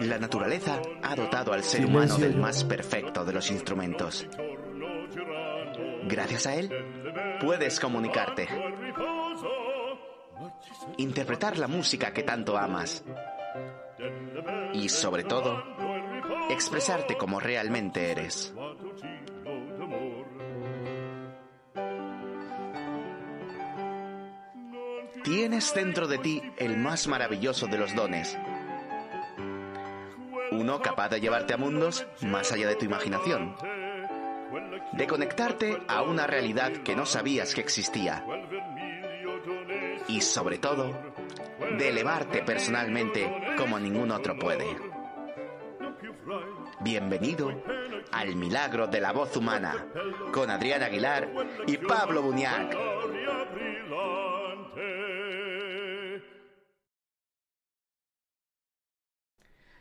La naturaleza ha dotado al ser humano del más perfecto de los instrumentos. Gracias a él, puedes comunicarte, interpretar la música que tanto amas y, sobre todo, expresarte como realmente eres. Tienes dentro de ti el más maravilloso de los dones. Uno capaz de llevarte a mundos más allá de tu imaginación. De conectarte a una realidad que no sabías que existía. Y sobre todo, de elevarte personalmente como ningún otro puede. Bienvenido al milagro de la voz humana con Adrián Aguilar y Pablo Buñac.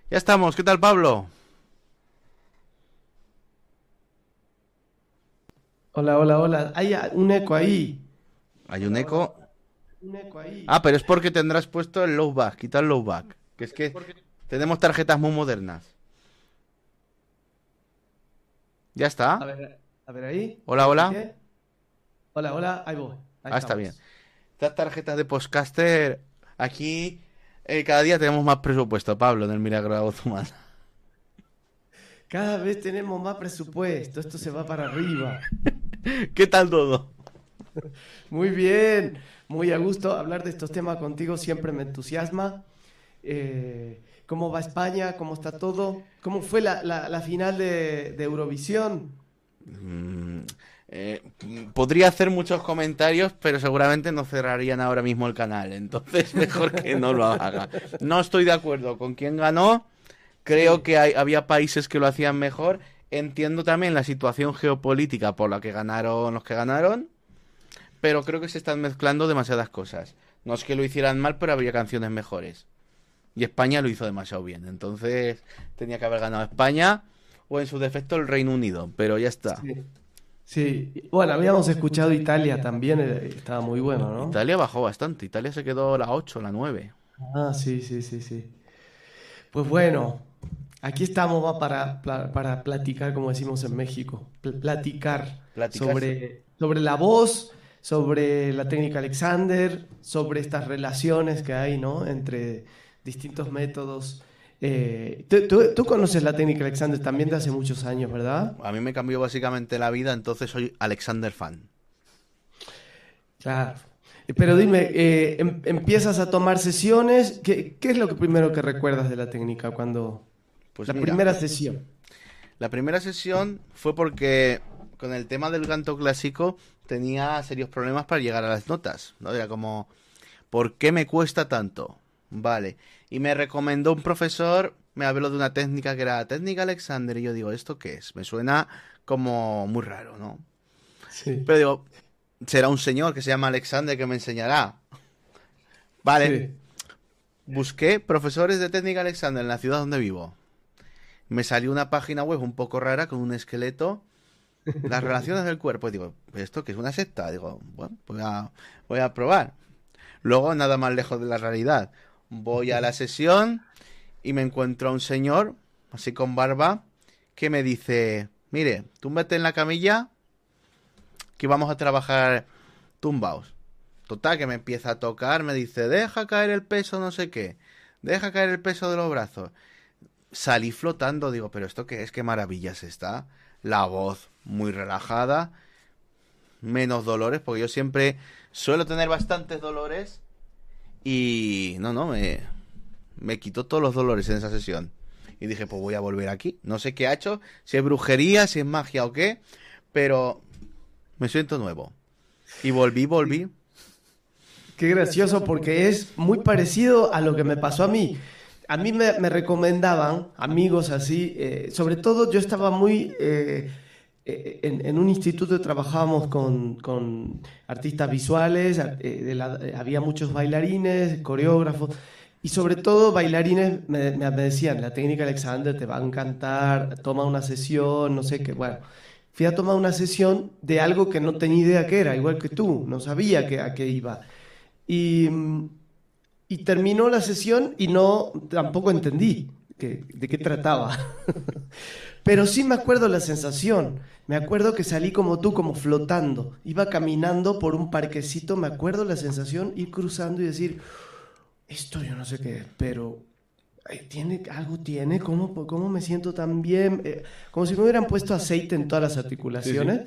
Ya estamos, ¿qué tal Pablo? Hola, hola, hola. Hay un eco ahí. Hay un eco. Un eco ahí. Ah, pero es porque tendrás puesto el low back, quita el low back. Que es que tenemos tarjetas muy modernas. Ya está. A ver, a ver ahí. Hola, hola. Hola, hola, ahí voy. Ahí Ah, está bien. Estas tarjetas de postcaster, aquí eh, cada día tenemos más presupuesto, Pablo, en el Milagro de Humana. Cada vez tenemos más presupuesto, esto se va para arriba. ¿Qué tal todo? Muy bien, muy a gusto hablar de estos temas contigo, siempre me entusiasma. Eh, ¿Cómo va España? ¿Cómo está todo? ¿Cómo fue la, la- la final de, de Eurovisión? Mm, eh, podría hacer muchos comentarios, pero seguramente no cerrarían ahora mismo el canal, entonces mejor que no lo haga. No estoy de acuerdo con quién ganó, creo que hay- había países que lo hacían mejor, entiendo también la situación geopolítica por la que ganaron los que ganaron, pero creo que se están mezclando demasiadas cosas. No es que lo hicieran mal, pero habría canciones mejores. Y España lo hizo demasiado bien, entonces tenía que haber ganado España o en su defecto el Reino Unido, pero ya está. Sí. Sí, bueno, habíamos escuchado Italia también, eh, estaba muy bueno, ¿no? Italia bajó bastante. Italia se quedó la 8, la 9. Ah, sí, sí, sí, sí. Pues bueno, aquí estamos va, para, pla- para platicar, como decimos en México, pl- platicar Platicar. sobre, sobre la voz, sobre la técnica Alexander, sobre estas relaciones que hay, ¿no? Entre distintos métodos. Eh, tú, tú- tú conoces la técnica Alexander también de hace muchos años, ¿verdad? A mí me cambió básicamente la vida, entonces soy Alexander fan. Claro. Pero dime, eh, em- empiezas a tomar sesiones, ¿qué, qué es lo que primero que recuerdas de la técnica cuando... Pues la mira, primera sesión. la primera sesión fue porque con el tema del canto clásico tenía serios problemas para llegar a las notas, ¿no? Era como, ¿por qué me cuesta tanto? Vale. Y me recomendó un profesor, me habló de una técnica que era técnica Alexander, y yo digo, ¿esto qué es? Me suena como muy raro, ¿no? Sí. Pero digo, será un señor que se llama Alexander que me enseñará. Vale, Sí. busqué profesores de técnica Alexander en la ciudad donde vivo. Me salió una página web un poco rara con un esqueleto. Las relaciones del cuerpo. Y digo, ¿esto qué es una secta? Digo, bueno, voy a, voy a probar. Luego, nada más lejos de la realidad. Voy a la sesión y me encuentro a un señor, así con barba, que me dice, mire, túmbate en la camilla que vamos a trabajar tumbaos. Total, que me empieza a tocar, me dice, deja caer el peso, no sé qué, deja caer el peso de los brazos. Salí flotando, digo, pero esto qué es, qué maravillas está. La voz muy relajada, menos dolores, porque yo siempre suelo tener bastantes dolores y no, no, me, me quitó todos los dolores en esa sesión. Y dije, pues voy a volver aquí. No sé qué ha hecho, si es brujería, si es magia o qué, pero me siento nuevo. Y volví, volví. Qué gracioso porque es muy parecido a lo que me pasó a mí. A mí me, me recomendaban amigos así, eh, sobre todo yo estaba muy... eh, en, en un instituto trabajábamos con, con artistas visuales, eh, de la- eh, había muchos bailarines, coreógrafos, y sobre todo bailarines me, me- decían, la técnica Alexander te va a encantar, toma una sesión, no sé qué, bueno. Fui a tomar una sesión de algo que no tenía idea que era, igual que tú, no sabía que, a qué iba. Y, y terminó la sesión y no, tampoco entendí. de qué trataba. Pero sí me acuerdo la sensación. Me acuerdo que salí como tú, como flotando. Iba caminando por un parquecito, me acuerdo la sensación, ir cruzando y decir, esto yo no sé qué, pero tiene algo tiene, ¿cómo, cómo me siento tan bien? Eh, como si me hubieran puesto aceite en todas las articulaciones.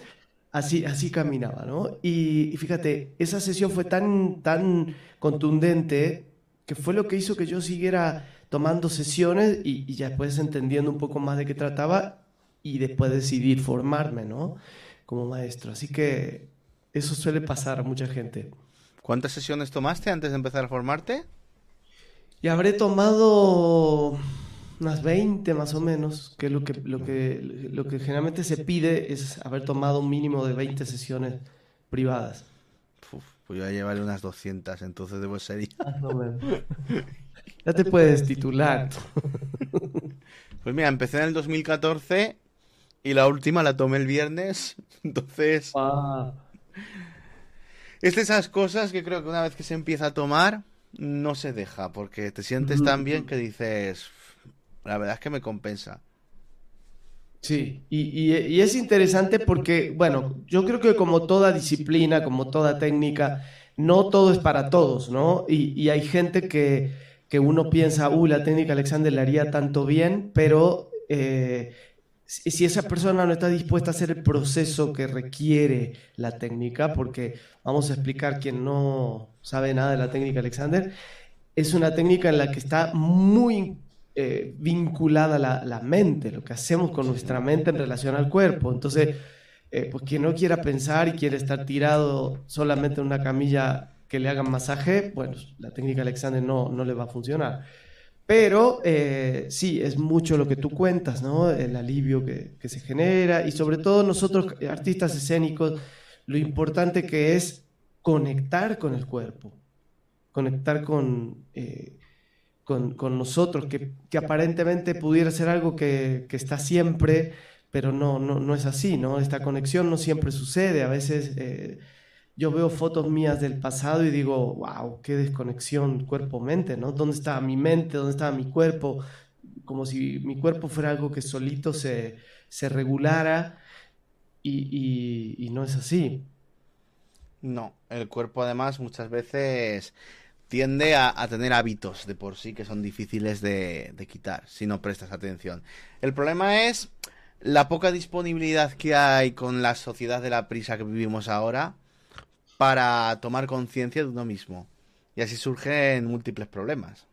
Así, así caminaba, ¿no? Y, fíjate, esa sesión fue tan, tan contundente que fue lo que hizo que yo siguiera tomando sesiones y, y, ya después entendiendo un poco más de qué trataba y después decidir formarme, ¿no? Como maestro. Así que eso suele pasar a mucha gente. ¿Cuántas sesiones tomaste antes de empezar a formarte? Y habré tomado unas 20 más o menos, que lo que, lo que, lo que generalmente se pide es haber tomado un mínimo de 20 sesiones privadas. pues yo voy a llevarle unas 200, entonces debo ser Ya te puedes titular. Pues mira, empecé en el 2014 y la última la tomé el viernes, entonces... Ah. Es de esas cosas que creo que una vez que se empieza a tomar, no se deja, porque te sientes tan bien que dices, la verdad es que me compensa. Sí, y, es interesante porque, bueno, yo creo que como toda disciplina, como toda técnica, no todo es para todos, ¿no? Y, hay gente que, que, uno piensa, uy, la técnica Alexander le haría tanto bien, pero eh, si esa persona no está dispuesta a hacer el proceso que requiere la técnica, porque vamos a explicar quien no sabe nada de la técnica Alexander, es una técnica en la que está muy eh, vinculada la, la, mente, lo que hacemos con nuestra mente en relación al cuerpo. Entonces, eh, pues quien no quiera pensar y quiere estar tirado solamente en una camilla que le hagan masaje, bueno, la técnica Alexander no, no le va a funcionar. Pero eh, sí, es mucho lo que tú cuentas, ¿no? El alivio que, que, se genera y sobre todo nosotros, artistas escénicos, lo importante que es conectar con el cuerpo, conectar con, eh, con, nosotros, que, aparentemente pudiera ser algo que, está siempre, pero no, no, es así, ¿no? Esta conexión no siempre sucede, a veces eh, yo veo fotos mías del pasado y digo, wow, qué desconexión cuerpo-mente, ¿no? ¿Dónde estaba mi mente? ¿Dónde estaba mi cuerpo? Como si mi cuerpo fuera algo que solito se, se regulara y, y no es así. No, el cuerpo además muchas veces tiende a, tener hábitos de por sí que son difíciles de, quitar si no prestas atención. El problema es la poca disponibilidad que hay con la sociedad de la prisa que vivimos ahora para tomar conciencia de uno mismo. Y así surgen múltiples problemas.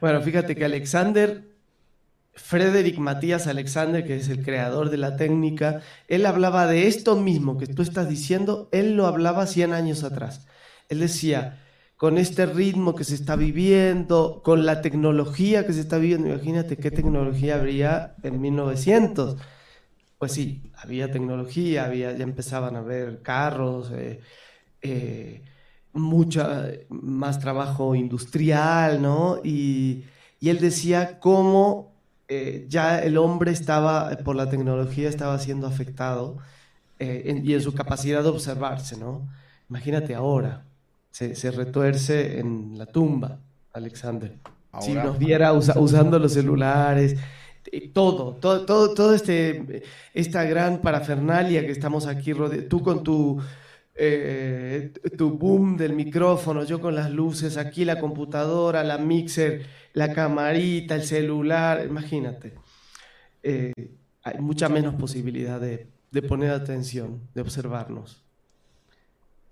Bueno, fíjate que Alexander, Frederick Matías Alexander, que es el creador de la técnica, él hablaba de esto mismo que tú estás diciendo, él lo hablaba 100 años atrás. Él decía, con este ritmo que se está viviendo, con la tecnología que se está viviendo. Imagínate qué tecnología habría en 1900. Pues sí, había tecnología, había, ya empezaban a haber carros, eh, eh, mucha más trabajo industrial, ¿no? Y, él decía cómo eh, ya el hombre estaba, por la tecnología, estaba siendo afectado y en su capacidad de observarse, ¿no? Imagínate ahora se, retuerce en la tumba, Alexander. Si nos viera usando los celulares, eh, todo, todo, todo, todo este, esta gran parafernalia que estamos aquí, tú con tu, eh, tu boom del micrófono, yo con las luces, aquí la computadora, la mixer, la camarita, el celular, imagínate. Eh, hay mucha menos posibilidad de, de poner atención, de observarnos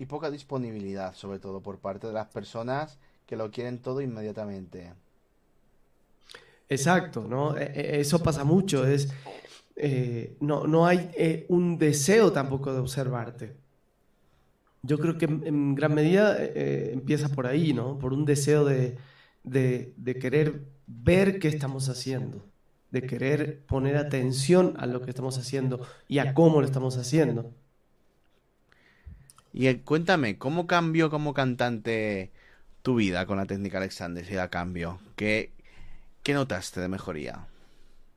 y poca disponibilidad, sobre todo por parte de las personas que lo quieren todo inmediatamente. Exacto, ¿no? E, e, eso pasa mucho, es, eh, no, no hay eh, un deseo tampoco de observarte. Yo creo que en, gran medida eh, empieza por ahí, ¿no? Por un deseo de, de querer ver qué estamos haciendo, de querer poner atención a lo que estamos haciendo y a cómo lo estamos haciendo. Y eh, cuéntame, ¿cómo cambió como cantante tu vida con la técnica Alexander? Si da cambio, ¿qué, qué notaste de mejoría?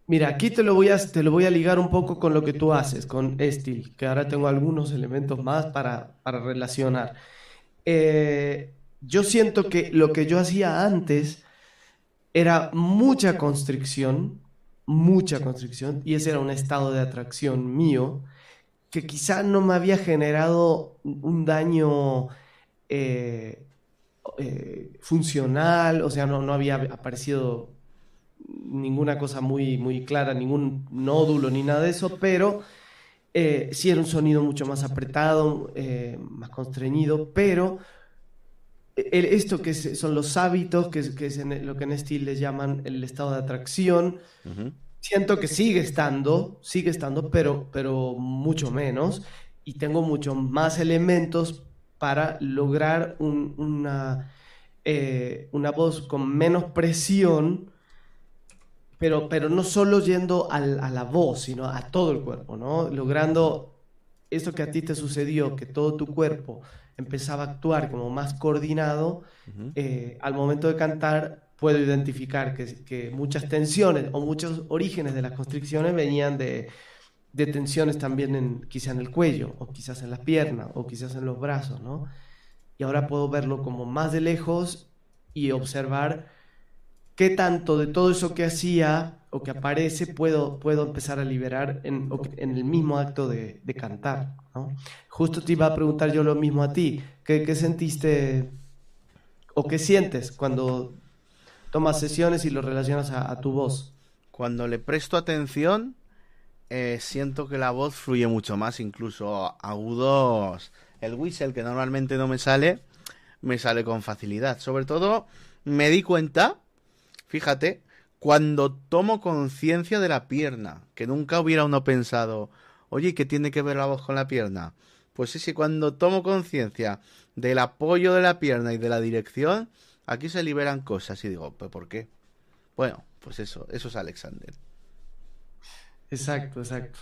Mira, aquí te lo, voy a, te lo voy a ligar un poco con lo que tú haces, con Estil, que ahora tengo algunos elementos más para, para relacionar. Eh, yo siento que lo que yo hacía antes era mucha constricción, mucha constricción, y ese era un estado de atracción mío que quizá no me había generado un daño eh, eh, funcional, o sea, no, no había aparecido ninguna cosa muy, muy clara, ningún nódulo ni nada de eso, pero eh, sí era un sonido mucho más apretado, eh, más constreñido, pero esto que son los hábitos, que es, lo que en estilo les llaman el estado de atracción, siento que sigue estando, sigue estando, pero, pero mucho menos, y tengo mucho más elementos para lograr una, eh, una voz con menos presión, pero, pero no solo yendo a la voz, sino a todo el cuerpo, ¿no? Logrando esto que a ti te sucedió, que todo tu cuerpo empezaba a actuar como más coordinado, eh, al momento de cantar puedo identificar que, muchas tensiones o muchos orígenes de las constricciones venían de, de tensiones también en, quizá en el cuello, o quizás en las piernas, o quizás en los brazos, ¿no? Y ahora puedo verlo como más de lejos y observar qué tanto de todo eso que hacía o que aparece puedo, puedo empezar a liberar en, el mismo acto de, cantar. Justo te iba a preguntar yo lo mismo a ti. ¿Qué, sentiste o qué sientes cuando tomas sesiones y lo relacionas a, tu voz? Cuando le presto atención, eh, siento que la voz fluye mucho más, incluso agudos. El whistle, que normalmente no me sale, me sale con facilidad. Sobre todo, me di cuenta fíjate, cuando tomo conciencia de la pierna, que nunca hubiera uno pensado, oye, ¿qué tiene que ver la voz con la pierna? Pues sí, sí, cuando tomo conciencia del apoyo de la pierna y de la dirección, aquí se liberan cosas y digo, ¿pues por qué? Bueno, pues eso, eso es Alexander. Exacto, exacto.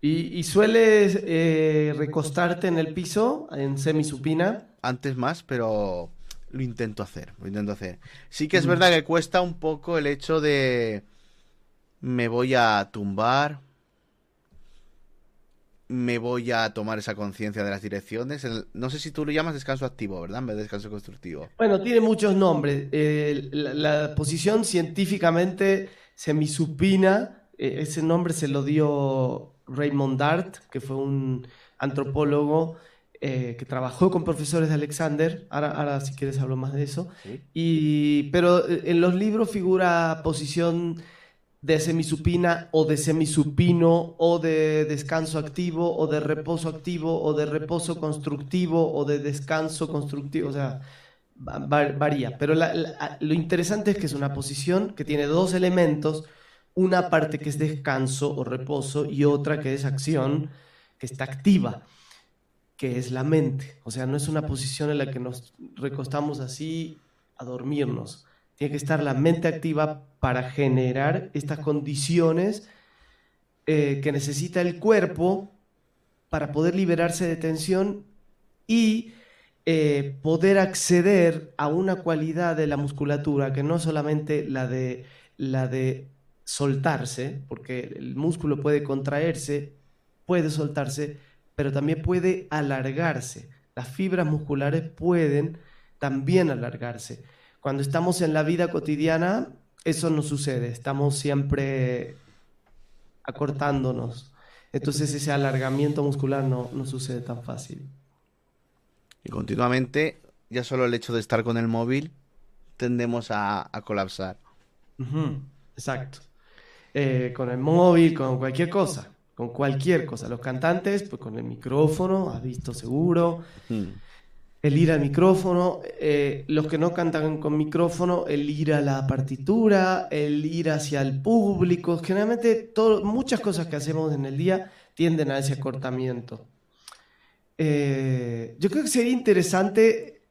¿Y, sueles eh, recostarte en el piso, en semisupina? Antes más, pero lo intento hacer, lo intento hacer. Sí que es verdad que cuesta un poco el hecho de me voy a tumbar, me voy a tomar esa conciencia de las direcciones. no sé si tú lo llamas descanso activo, ¿verdad? En vez de descanso constructivo. Bueno, tiene muchos nombres. la, posición científicamente semisupina, eh, ese nombre se lo dio Raymond Dart, que fue un antropólogo eh, que trabajó con profesores de Alexander, ahora, ahora si quieres hablo más de eso, y, pero eh, en los libros figura posición de semisupina o de semisupino o de descanso activo o de reposo activo o de reposo constructivo o de descanso constructivo, o sea, varía. Pero lo interesante es que es una posición que tiene dos elementos, una parte que es descanso o reposo y otra que es acción, que está activa que es la mente. O sea, no es una posición en la que nos recostamos así a dormirnos. Tiene que estar la mente activa para generar estas condiciones eh, que necesita el cuerpo para poder liberarse de tensión y eh, poder acceder a una cualidad de la musculatura que no solamente la de, la de soltarse, porque el músculo puede contraerse, puede soltarse, pero también puede alargarse. Las fibras musculares pueden también alargarse. Cuando estamos en la vida cotidiana, eso no sucede, estamos siempre acortándonos. Entonces ese alargamiento muscular no, sucede tan fácil. Y continuamente, ya solo el hecho de estar con el móvil, tendemos a, colapsar. Exacto. Eh, con el móvil, con cualquier cosa con cualquier cosa. Los cantantes, pues con el micrófono, has visto seguro. Hmm. El ir al micrófono, eh, los que no cantan con micrófono, el ir a la partitura, el ir hacia el público. Generalmente todo, muchas cosas que hacemos en el día tienden a ese acortamiento. Eh, yo creo que sería interesante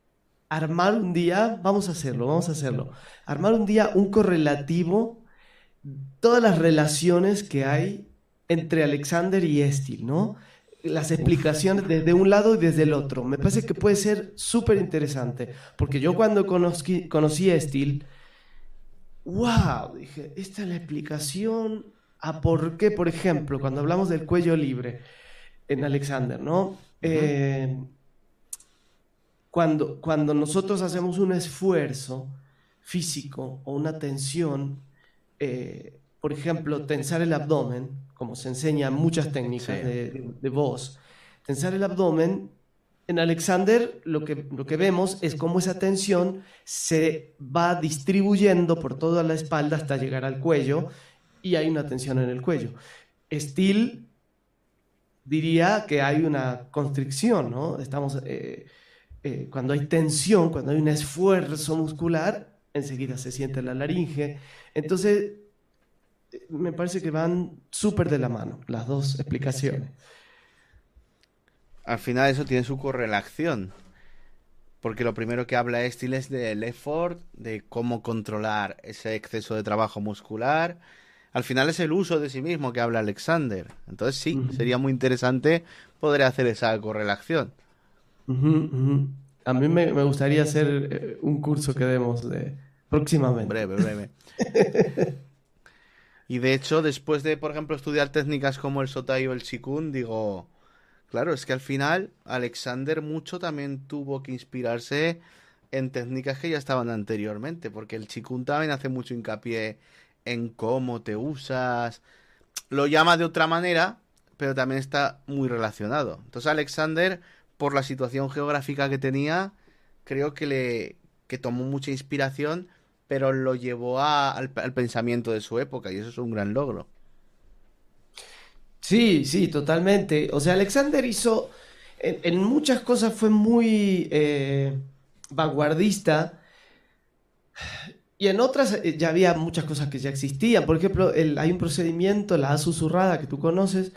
armar un día, vamos a hacerlo, vamos a hacerlo, armar un día un correlativo, todas las relaciones que hay entre Alexander y Estil, ¿no? Las explicaciones desde un lado y desde el otro. Me parece que puede ser súper interesante, porque yo cuando conocí, conocí a Estil, wow, dije, esta es la explicación a por qué, por ejemplo, cuando hablamos del cuello libre en Alexander, ¿no? Eh, cuando, cuando nosotros hacemos un esfuerzo, físico o una tensión, eh, por ejemplo, tensar el abdomen, como se enseña en muchas técnicas de, voz, tensar el abdomen, en Alexander lo que, lo que vemos es cómo esa tensión se va distribuyendo por toda la espalda hasta llegar al cuello y hay una tensión en el cuello. Steel diría que hay una constricción, ¿no? Estamos, eh, eh, cuando hay tensión, cuando hay un esfuerzo muscular, enseguida se siente la laringe. Entonces, me parece que van súper de la mano las dos explicaciones. Al final eso tiene su correlación. Porque lo primero que habla Steele es del effort, de cómo controlar ese exceso de trabajo muscular. Al final es el uso de sí mismo que habla Alexander. Entonces sí, sería muy interesante poder hacer esa correlación. A mí me, gustaría hacer eh, un curso que demos de próximamente. Breve, breve. y de hecho, después de, por ejemplo, estudiar técnicas como el Sotai o el Shikun, digo, claro, es que al final Alexander mucho también tuvo que inspirarse en técnicas que ya estaban anteriormente, porque el Shikun también hace mucho hincapié en cómo te usas, lo llama de otra manera, pero también está muy relacionado. Entonces Alexander por la situación geográfica que tenía, creo que le que tomó mucha inspiración, pero lo llevó al, pensamiento de su época y eso es un gran logro. Sí, sí, totalmente. O sea, Alexander hizo, en, muchas cosas fue muy eh, vanguardista y en otras eh, ya había muchas cosas que ya existían. Por ejemplo, hay un procedimiento, la A susurrada que tú conoces,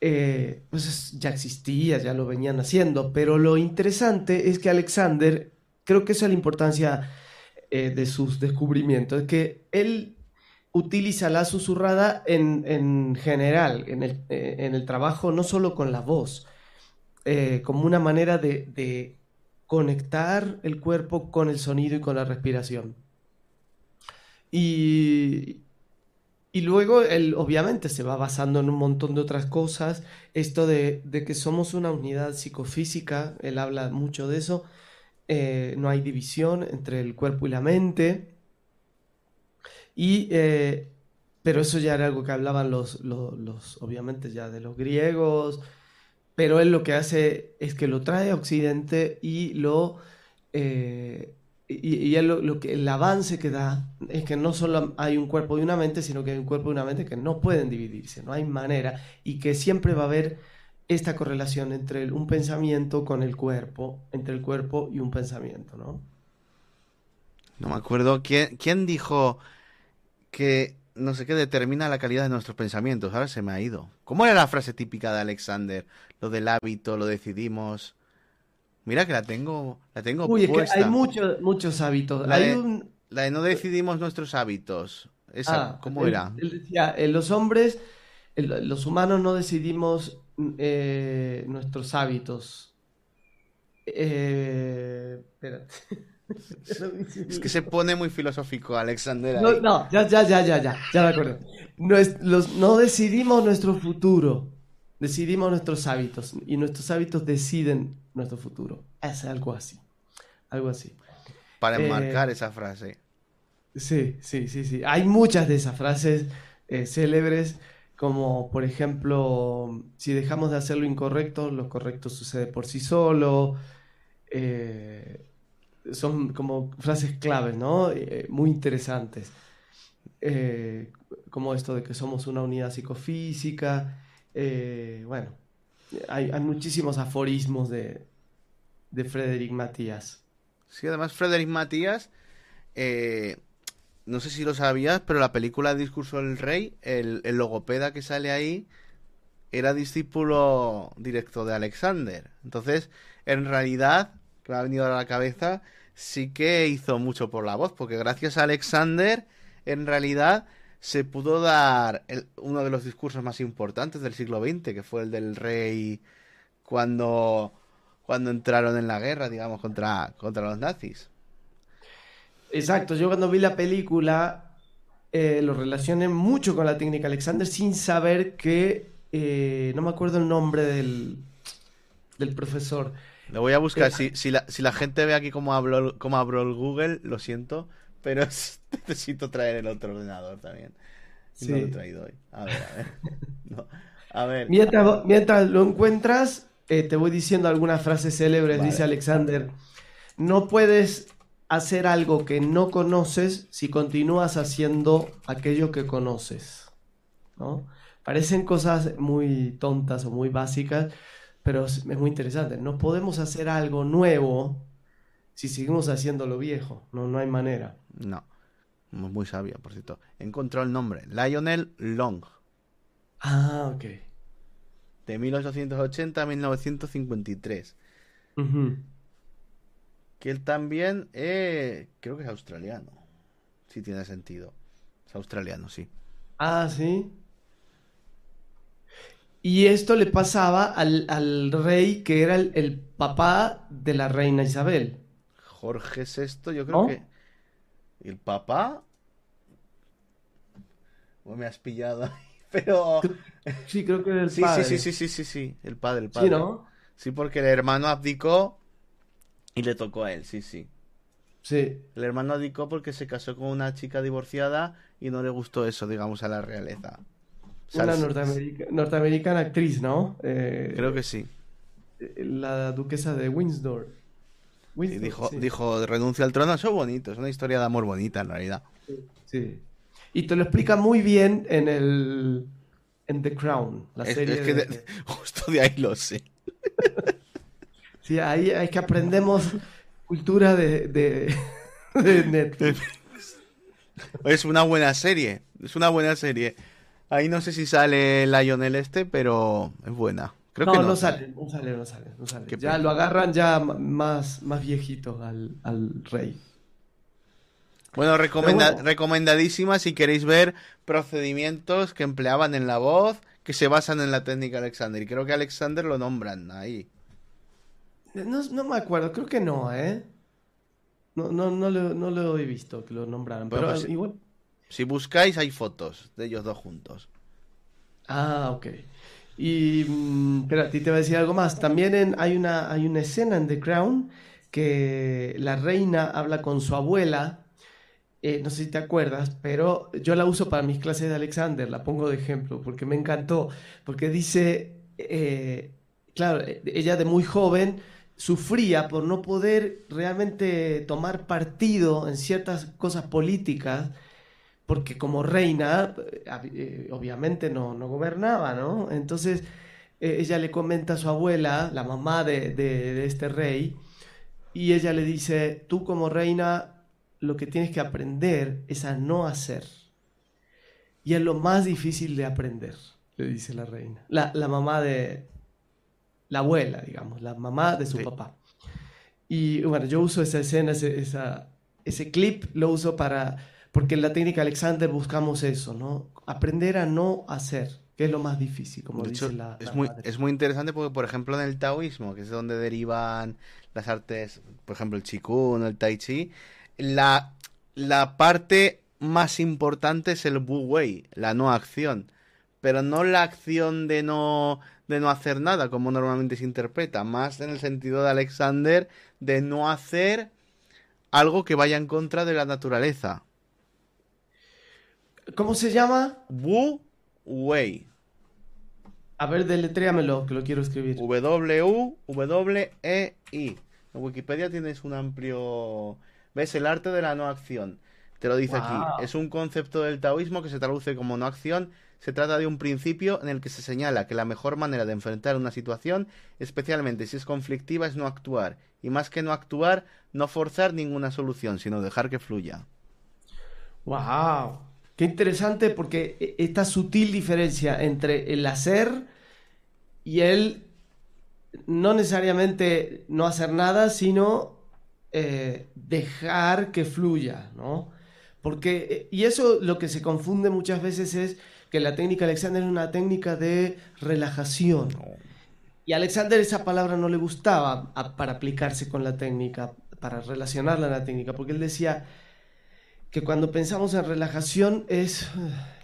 eh, pues ya existía, ya lo venían haciendo, pero lo interesante es que Alexander, creo que esa es la importancia eh, de sus descubrimientos, es que él utiliza la susurrada en, general, en el, eh, en el, trabajo, no solo con la voz, como una manera de, de conectar el cuerpo con el sonido y con la respiración. Y, y luego él obviamente se va basando en un montón de otras cosas. Esto de, que somos una unidad psicofísica, él habla mucho de eso. Eh, no hay división entre el cuerpo y la mente. Y, eh, pero eso ya era algo que hablaban los, los, obviamente ya de los griegos. Pero él lo que hace es que lo trae a Occidente y lo... Eh, y, lo, que, el avance que da es que no solo hay un cuerpo y una mente, sino que hay un cuerpo y una mente que no pueden dividirse, no hay manera, y que siempre va a haber esta correlación entre un pensamiento con el cuerpo, entre el cuerpo y un pensamiento, ¿no? No me acuerdo quién, quién dijo que no sé qué determina la calidad de nuestros pensamientos. Ahora se me ha ido. ¿Cómo era la frase típica de Alexander? Lo del hábito, lo decidimos. Mira que la tengo, la tengo Uy, es que hay muchos, muchos hábitos. La, hay de, un... la de no decidimos nuestros hábitos. Esa, ah, ¿cómo era? Él decía, los hombres, los humanos no decidimos eh, nuestros hábitos. Eh, espérate. es que se pone muy filosófico, Alexander. No, no, ya, ya, ya, ya, ya, ya me acuerdo. los, no decidimos nuestro futuro, decidimos nuestros hábitos y nuestros hábitos deciden nuestro futuro. Es algo así. Algo así. Para enmarcar eh, esa frase. Sí, sí, sí, sí. Hay muchas de esas frases eh, célebres, como por ejemplo, si dejamos de hacer lo incorrecto, lo correcto sucede por sí solo. Eh, son como frases claves, ¿no? muy interesantes. como esto de que somos una unidad psicofísica. bueno, hay, muchísimos aforismos de, de Frederick Matías. Sí, además Frederick Matías, eh, no sé si lo sabías, pero la película Discurso del Rey, el, logopeda que sale ahí, era discípulo directo de Alexander. Entonces, en realidad, que me ha venido a la cabeza, sí que hizo mucho por la voz, porque gracias a Alexander, en realidad, se pudo dar uno de los discursos más importantes del siglo XX, que fue el del rey cuando, cuando entraron en la guerra, digamos, contra, contra los nazis. Exacto, yo cuando vi la película eh, lo relacioné mucho con la técnica Alexander sin saber que, eh, no me acuerdo el nombre del, del profesor. Lo voy a buscar, eh, si, si, la, si la gente ve aquí cómo hablo, cómo abro el Google, lo siento, pero necesito traer el otro ordenador también. Sí. No lo he traído hoy. A ver, a ver. A ver. Mientras, mientras lo encuentras, te voy diciendo algunas frases célebres, dice Alexander. No puedes hacer algo que no conoces si continúas haciendo aquello que conoces. ¿no? Parecen cosas muy tontas o muy básicas, pero es muy interesante. No podemos hacer algo nuevo si seguimos haciendo lo viejo. No, no hay manera. No. Muy sabia, por cierto. Encontró el nombre. Lionel Long. Ah, ok. De 1880 a 1953. Que él también, eh, creo que es australiano. Si tiene sentido. Es australiano, sí. Ah, sí. Y esto le pasaba al, rey que era el, papá de la reina Isabel. Jorge VI, yo creo que. El papá. me has pillado ahí, pero. Sí, creo que era el sí, padre. Sí, sí, sí, sí, sí, sí, el padre, el padre. Sí, ¿no? Sí, porque el hermano abdicó y le tocó a él, sí, sí. Sí. El hermano abdicó porque se casó con una chica divorciada y no le gustó eso, digamos, a la realeza. Una norteamericana actriz, ¿no? Eh, Creo que sí. La duquesa de Windsor. dijo, dijo, renuncia al trono. Eso es bonito, es una historia de amor bonita en realidad. Sí. Y te lo explica muy bien en el. En The Crown, la serie. Es que justo de ahí lo sé. sí, ahí es que aprendemos cultura de, de, de Netflix. Es una buena serie. Es una buena serie. Ahí no sé si sale Lionel este, pero es buena. Creo no, que no, no sale, no sale, no sale. No sale. Ya lo agarran ya más, más viejito al, rey. Bueno, recomendadísima si queréis ver procedimientos que empleaban en la voz que se basan en la técnica Alexander. Y creo que Alexander lo nombran ahí. No, me acuerdo, creo que no, ¿eh? No, no, no, lo, no lo he visto que lo nombraran. pero pues, igual. Si buscáis, hay fotos de ellos dos juntos. Ah, ok. Y mm, espera, ti te voy a decir algo más. También hay, una, hay una escena en The Crown que la reina habla con su abuela. Eh, no sé si te acuerdas, pero yo la uso para mis clases de Alexander, la pongo de ejemplo, porque me encantó. Porque dice, eh, claro, ella de muy joven sufría por no poder realmente tomar partido en ciertas cosas políticas porque como reina, eh, obviamente no, no, gobernaba, ¿no? Entonces eh, ella le comenta a su abuela, la mamá de, este rey, y ella le dice, tú como reina lo que tienes que aprender es a no hacer. Y es lo más difícil de aprender, le dice la reina. La, mamá de... La abuela, digamos, la mamá de su papá. Y bueno, yo uso esa escena, ese, ese clip, lo uso para porque en la técnica Alexander buscamos eso, ¿no? Aprender a no hacer, que es lo más difícil, como dice la, es muy Es muy interesante porque, por ejemplo, en el taoísmo, que es donde derivan las artes, por ejemplo, el qigong, el tai chi, la, la parte más importante es el wu wei, la no acción, pero no la acción de no de no hacer nada, como normalmente se interpreta, más en el sentido de Alexander de no hacer algo que vaya en contra de la naturaleza. ¿Cómo se llama? Wu Wei. A ver, deletréamelo, que lo quiero escribir. W-W-E-I. En Wikipedia tienes un amplio... ¿Ves? El arte de la no acción. Te lo dice aquí. Es un concepto del taoísmo que se traduce como no acción. Se trata de un principio en el que se señala que la mejor manera de enfrentar una situación, especialmente si es conflictiva, es no actuar. Y más que no actuar, no forzar ninguna solución, sino dejar que fluya. ¡Wow! Qué interesante porque e, esta sutil diferencia entre el hacer y el no necesariamente no hacer nada, sino eh, dejar que fluya, ¿no? Porque, eh, y eso lo que se confunde muchas veces es que la técnica Alexander es una técnica de relajación. Y a Alexander esa palabra no le gustaba para aplicarse con la técnica, para relacionarla a la técnica, porque él decía, que cuando pensamos en relajación es... Eh,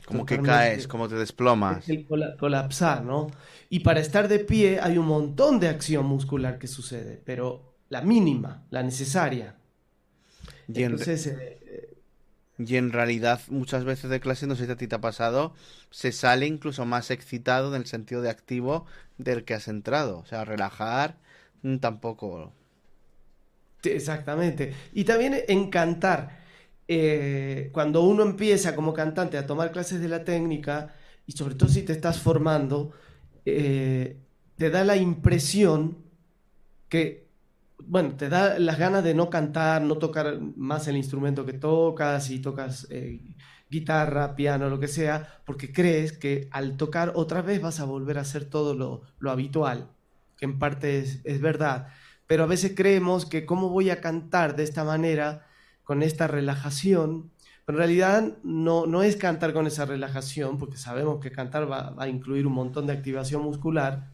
como que caes, como te desplomas. el colapsar, ¿no? Y para estar de pie hay un montón de acción muscular que sucede, pero la mínima, la necesaria. Entonces, eh, y en realidad muchas veces de clase, no sé si a ti te ha pasado, se sale incluso más excitado en el sentido de activo del que has entrado. O sea, relajar mm, tampoco. Exactamente. Y también en cantar. Eh, cuando uno empieza como cantante a tomar clases de la técnica, y sobre todo si te estás formando, eh, te da la impresión que, bueno, te da las ganas de no cantar, no tocar más el instrumento que tocas, y tocas eh, guitarra, piano, lo que sea, porque crees que al tocar otra vez vas a volver a hacer todo lo, habitual, que en parte es, verdad. Pero a veces creemos que cómo voy a cantar de esta manera, con esta relajación, en realidad no, no es cantar con esa relajación, porque sabemos que cantar va, a incluir un montón de activación muscular,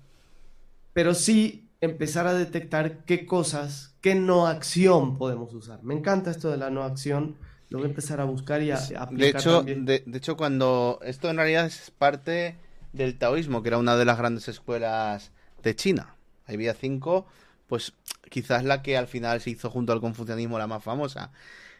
pero sí empezar a detectar qué cosas, qué no acción podemos usar. Me encanta esto de la no acción, lo voy a empezar a buscar y a, aplicar de hecho, De, de, hecho, cuando esto en realidad es parte del taoísmo, que era una de las grandes escuelas de China. Había cinco pues quizás la que al final se hizo junto al confucianismo la más famosa.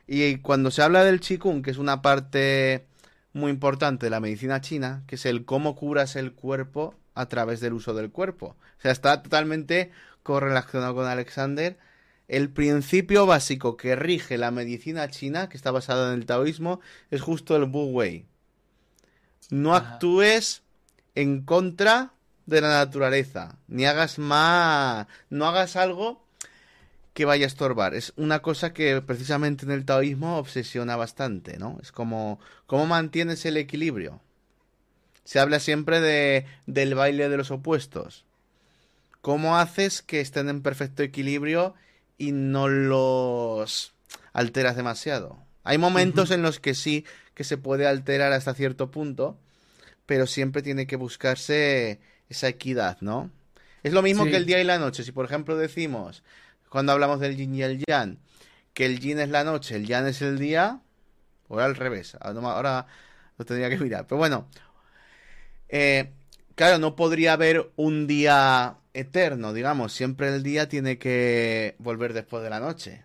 Y cuando se habla del Qigong, que es una parte muy importante de la medicina china, que es el cómo curas el cuerpo a través del uso del cuerpo. O sea, está totalmente correlacionado con Alexander. El principio básico que rige la medicina china, que está basada en el taoísmo, es justo el Wu Wei. No actúes en contra de la naturaleza, ni hagas más, no hagas algo que vaya a estorbar. Es una cosa que precisamente en el taoísmo obsesiona bastante, ¿no? Es como cómo mantienes el equilibrio. Se habla siempre de del baile de los opuestos. ¿Cómo haces que estén en perfecto equilibrio y no los alteras demasiado? Hay momentos en los que sí que se puede alterar hasta cierto punto, pero siempre tiene que buscarse esa equidad, ¿no? Es lo mismo que el día y la noche. Si, por ejemplo, decimos, cuando hablamos del yin y el yang, que el yin es la noche, el yang es el día, o al revés. Ah, ahora lo tendría que mirar. Pero bueno, eh, claro, no podría haber un día eterno, digamos. Siempre el día tiene que volver después de la noche.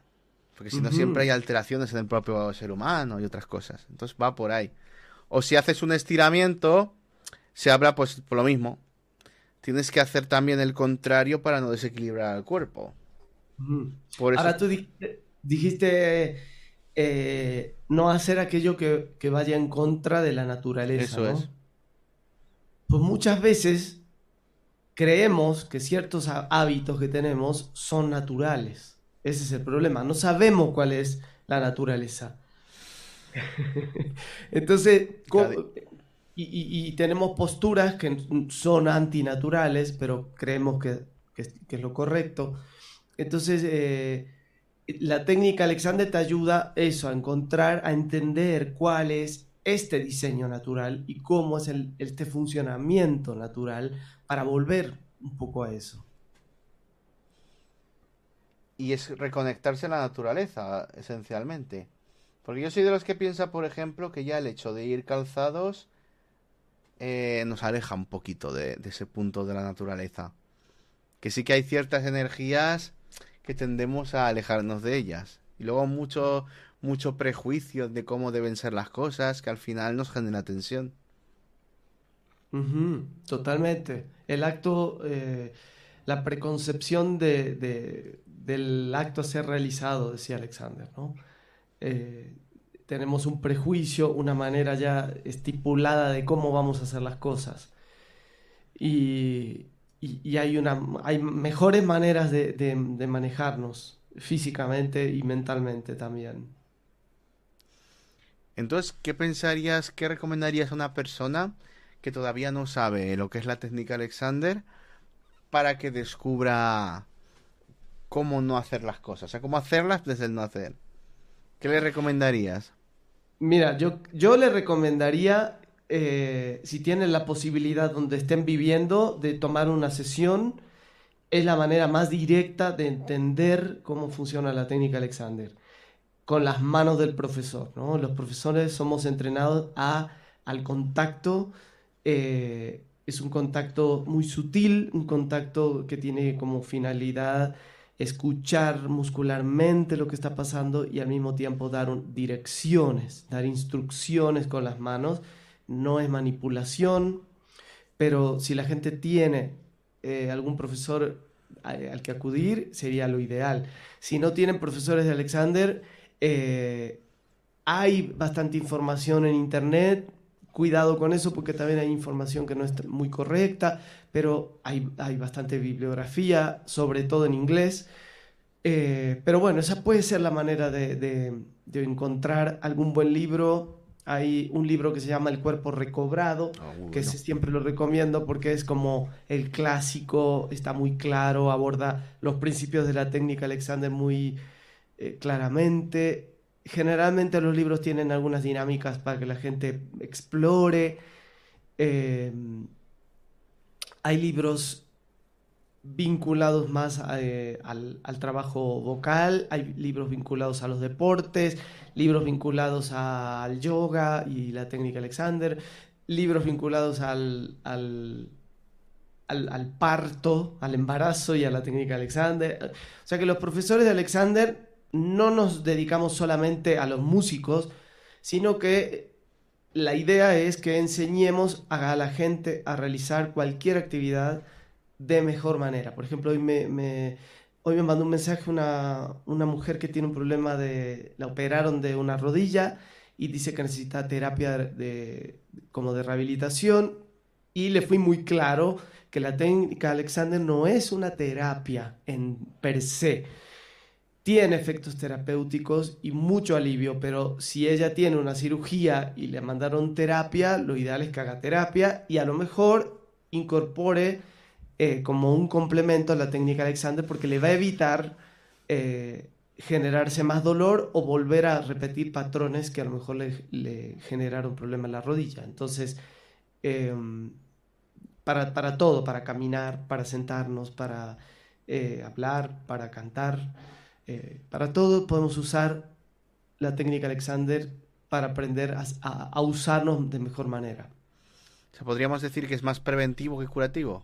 Porque si no, siempre hay alteraciones en el propio ser humano y otras cosas. Entonces va por ahí. O si haces un estiramiento, se habla pues por lo mismo tienes que hacer también el contrario para no desequilibrar al cuerpo. Ahora tú dijiste, eh, no hacer aquello que, vaya en contra de la naturaleza. Eso es. Pues muchas veces creemos que ciertos hábitos que tenemos son naturales. Ese es el problema. No sabemos cuál es la naturaleza. Entonces, y, tenemos posturas que son antinaturales, pero creemos que, es lo correcto. Entonces, eh, la técnica Alexander te ayuda eso, a encontrar, a entender cuál es este diseño natural y cómo es este funcionamiento natural para volver un poco a eso. Y es reconectarse a la naturaleza, esencialmente. Porque yo soy de los que piensa, por ejemplo, que ya el hecho de ir calzados eh, nos aleja un poquito de, ese punto de la naturaleza. Que sí que hay ciertas energías que tendemos a alejarnos de ellas. Y luego mucho, mucho prejuicio de cómo deben ser las cosas que al final nos genera tensión. totalmente. El acto, eh, la preconcepción de, del acto a ser realizado, decía Alexander, ¿no? Eh, tenemos un prejuicio, una manera ya estipulada de cómo vamos a hacer las cosas. Y, hay, una, hay mejores maneras de, manejarnos físicamente y mentalmente también. Entonces, ¿qué pensarías, qué recomendarías a una persona que todavía no sabe lo que es la técnica Alexander para que descubra cómo no hacer las cosas? O sea, cómo hacerlas desde el no hacer. ¿Qué le recomendarías? Mira, yo, yo le recomendaría, eh, si tienen la posibilidad donde estén viviendo, de tomar una sesión. Es la manera más directa de entender cómo funciona la técnica Alexander, con las manos del profesor. ¿no? Los profesores somos entrenados a, al contacto. Eh, es un contacto muy sutil, un contacto que tiene como finalidad escuchar muscularmente lo que está pasando y al mismo tiempo dar direcciones, dar instrucciones con las manos. No es manipulación, pero si la gente tiene eh, algún profesor eh, al que acudir, sería lo ideal. Si no tienen profesores de Alexander, eh, hay bastante información en Internet, cuidado con eso porque también hay información que no es muy correcta, pero hay, hay bastante bibliografía, sobre todo en inglés. Eh, pero bueno, esa puede ser la manera de, de, encontrar algún buen libro. Hay un libro que se llama El cuerpo recobrado, ah, que siempre lo recomiendo porque es como el clásico, está muy claro, aborda los principios de la técnica Alexander muy eh, claramente generalmente los libros tienen algunas dinámicas para que la gente explore. Eh, hay libros vinculados más eh, al, trabajo vocal, hay libros vinculados a los deportes, libros vinculados al yoga y la técnica Alexander, libros vinculados al, al, al parto, al embarazo y a la técnica Alexander. O sea que los profesores de Alexander no nos dedicamos solamente a los músicos, sino que la idea es que enseñemos a la gente a realizar cualquier actividad de mejor manera. Por ejemplo, hoy me, hoy me mandó un mensaje una, una, mujer que tiene un problema de... la operaron de una rodilla y dice que necesita terapia de, como de rehabilitación y le fui muy claro que la técnica Alexander no es una terapia en per se tiene efectos terapéuticos y mucho alivio, pero si ella tiene una cirugía y le mandaron terapia, lo ideal es que haga terapia y a lo mejor incorpore eh, como un complemento a la técnica Alexander porque le va a evitar eh, generarse más dolor o volver a repetir patrones que a lo mejor le, generaron problema en la rodilla. Entonces, em, para, para, todo, para caminar, para sentarnos, para eh, hablar, para cantar. Eh, para todo podemos usar la técnica Alexander para aprender a, usarnos de mejor manera. ¿Podríamos decir que es más preventivo que curativo?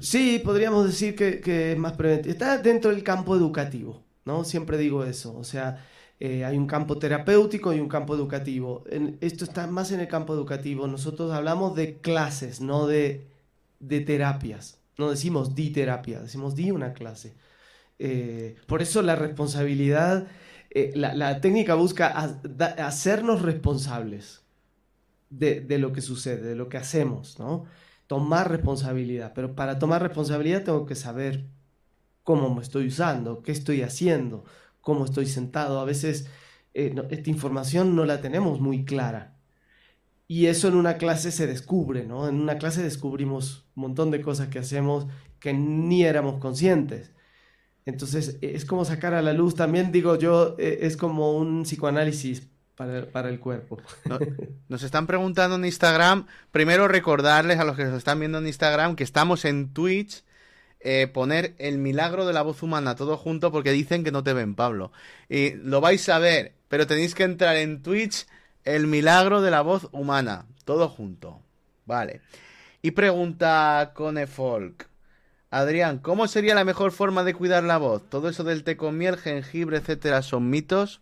Sí, podríamos decir que, es más preventivo. Está dentro del campo educativo, ¿no? Siempre digo eso. O sea, eh, hay un campo terapéutico y un campo educativo. esto está más en el campo educativo. Nosotros hablamos de clases, no de, de terapias. No decimos di terapia, decimos di una clase. Eh, por eso la responsabilidad, eh, la, técnica busca hacernos responsables de, lo que sucede, de lo que hacemos, ¿no? Tomar responsabilidad. Pero para tomar responsabilidad tengo que saber cómo me estoy usando, qué estoy haciendo, cómo estoy sentado. A veces eh, esta información no la tenemos muy clara. Y eso en una clase se descubre, ¿no? En una clase descubrimos un montón de cosas que hacemos que ni éramos conscientes. Entonces, e, es como sacar a la luz, también digo yo, e, es como un psicoanálisis para, el cuerpo. nos están preguntando en Instagram, primero recordarles a los que nos están viendo en Instagram que estamos en Twitch, eh, poner el milagro de la voz humana todo junto porque dicen que no te ven, Pablo. Y lo vais a ver, pero tenéis que entrar en Twitch, el milagro de la voz humana, todo junto. Vale. Y pregunta Conefolk. Adrián, ¿cómo sería la mejor forma de cuidar la voz? Todo eso del té con miel, jengibre, etcétera, son mitos.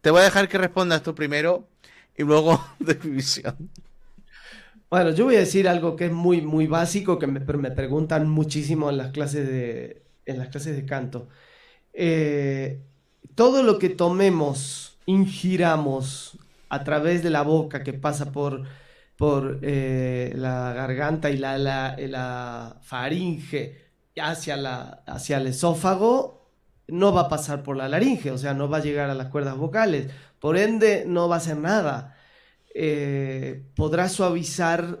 Te voy a dejar que respondas tú primero y luego de mi visión. Bueno, yo voy a decir algo que es muy, muy básico, que me, me preguntan muchísimo en las clases de, en las clases de canto. Eh, todo lo que tomemos, ingiramos a través de la boca que pasa por por eh, la garganta y la, la, faringe hacia, la, hacia el esófago, no va a pasar por la laringe, o sea, no va a llegar a las cuerdas vocales. Por ende, no va a hacer nada. Eh, podrá suavizar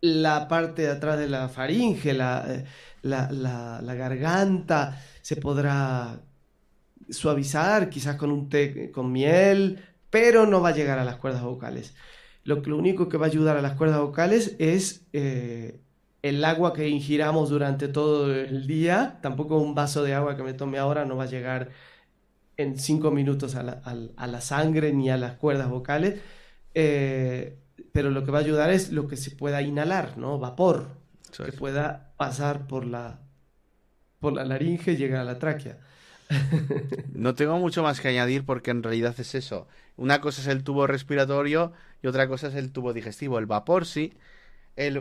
la parte de atrás de la faringe, la, eh, la, garganta, se podrá suavizar quizás con un té con miel, pero no va a llegar a las cuerdas vocales lo, lo único que va a ayudar a las cuerdas vocales es eh, el agua que ingiramos durante todo el día. Tampoco un vaso de agua que me tome ahora no va a llegar en cinco minutos a la, sangre ni a las cuerdas vocales. Eh, pero lo que va a ayudar es lo que se pueda inhalar, ¿no? Vapor, que pueda pasar por la, por la laringe llega a la tráquea. No tengo mucho más que añadir porque en realidad es eso. Una cosa es el tubo respiratorio y otra cosa es el tubo digestivo. El vapor sí.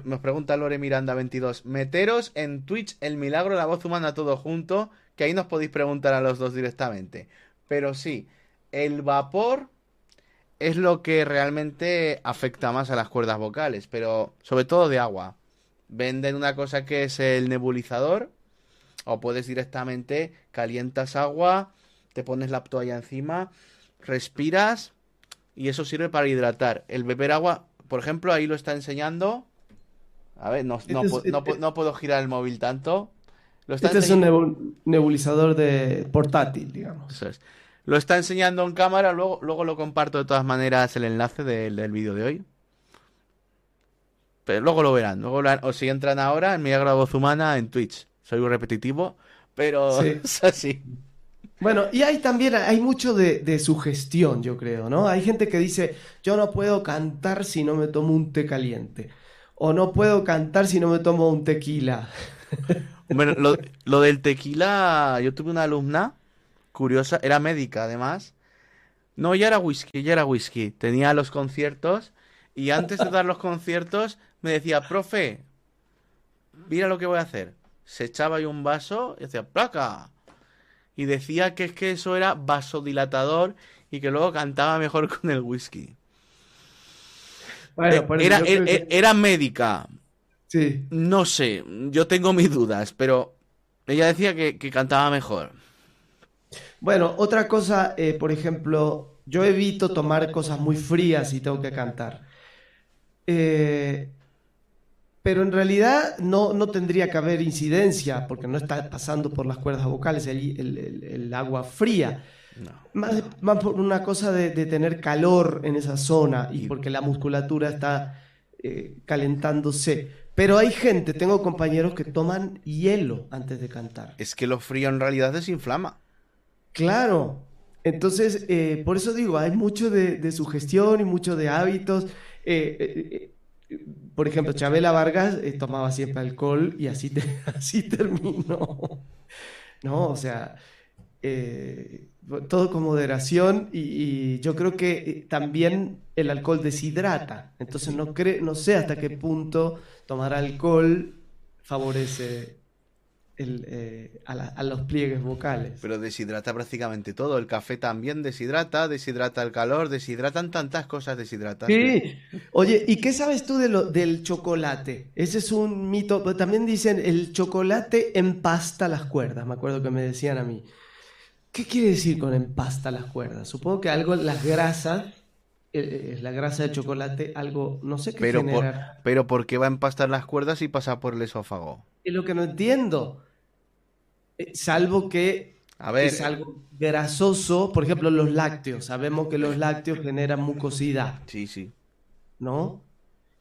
Nos pregunta Lore Miranda 22. Meteros en Twitch el milagro de la voz humana todo junto, que ahí nos podéis preguntar a los dos directamente. Pero sí, el vapor es lo que realmente afecta más a las cuerdas vocales, pero sobre todo de agua. Venden una cosa que es el nebulizador, o puedes directamente calientas agua, te pones la toalla encima, respiras y eso sirve para hidratar. El beber agua, por ejemplo, ahí lo está enseñando. A ver, no, no, Este no pu- no puedo girar el móvil tanto. Lo está Este es un enseñando- nebu- nebulizador de portátil, digamos. Eso es. Lo está enseñando en cámara, luego, luego lo comparto de todas maneras el enlace del, del vídeo de hoy. Pero luego lo verán, luego lo verán. O si entran ahora en la Voz Humana en Twitch. Soy muy repetitivo, pero Sí. es así. Bueno, y hay también, hay mucho de, de sugestión, yo creo, ¿no? Hay gente que dice, yo no puedo cantar si no me tomo un té caliente. O no puedo cantar si no me tomo un tequila. Bueno, lo, lo del tequila, yo tuve una alumna curiosa, era médica además. No, ya era whisky, ya era whisky. Tenía los conciertos y antes de dar los conciertos me decía, profe, mira lo que voy a hacer. Se echaba ahí un vaso y decía, placa. Y decía que es que eso era vasodilatador y que luego cantaba mejor con el whisky. Bueno, Eh, por eso era, yo creo era- que- era médica, Sí. no sé, yo tengo mis dudas, pero ella decía que, que cantaba mejor. Bueno, otra cosa, eh, por ejemplo, yo evito tomar cosas muy frías si tengo que cantar. Eh, pero en realidad no, no tendría que haber incidencia, porque no está pasando por las cuerdas vocales el, el- el- el agua fría. No. Más, más por una cosa de, de tener calor en esa zona y porque la musculatura está eh, calentándose. Pero hay gente, tengo compañeros que toman hielo antes de cantar. Es que lo frío en realidad desinflama. Claro. Entonces, eh, por eso digo, hay mucho de, de sugestión y mucho de hábitos. Eh, por ejemplo, Chabela Vargas eh, tomaba siempre alcohol y así, te- así terminó. ¿No? O sea, eh, todo con moderación y, y yo creo que eh, también el alcohol deshidrata. Entonces, no, cre- no sé hasta qué punto tomar alcohol favorece el, eh, a, la- a los pliegues vocales. Pero deshidrata prácticamente todo. El café también deshidrata, deshidrata el calor, deshidratan tantas cosas, deshidratan. Sí. Oye, ¿y qué sabes tú de lo, del chocolate? Ese es un mito. pero También dicen el chocolate empasta las cuerdas. Me acuerdo que me decían a mí. ¿Qué quiere decir con empasta las cuerdas? Supongo que algo, las grasas, eh, eh, la grasa de chocolate, algo, no sé qué Pero por, genera. pero ¿por qué va a empastar las cuerdas y pasa por el esófago? Es lo que no entiendo. Eh, salvo que A ver, es algo grasoso, por ejemplo, los lácteos. Sabemos que los lácteos generan mucosidad. sí, sí. ¿no?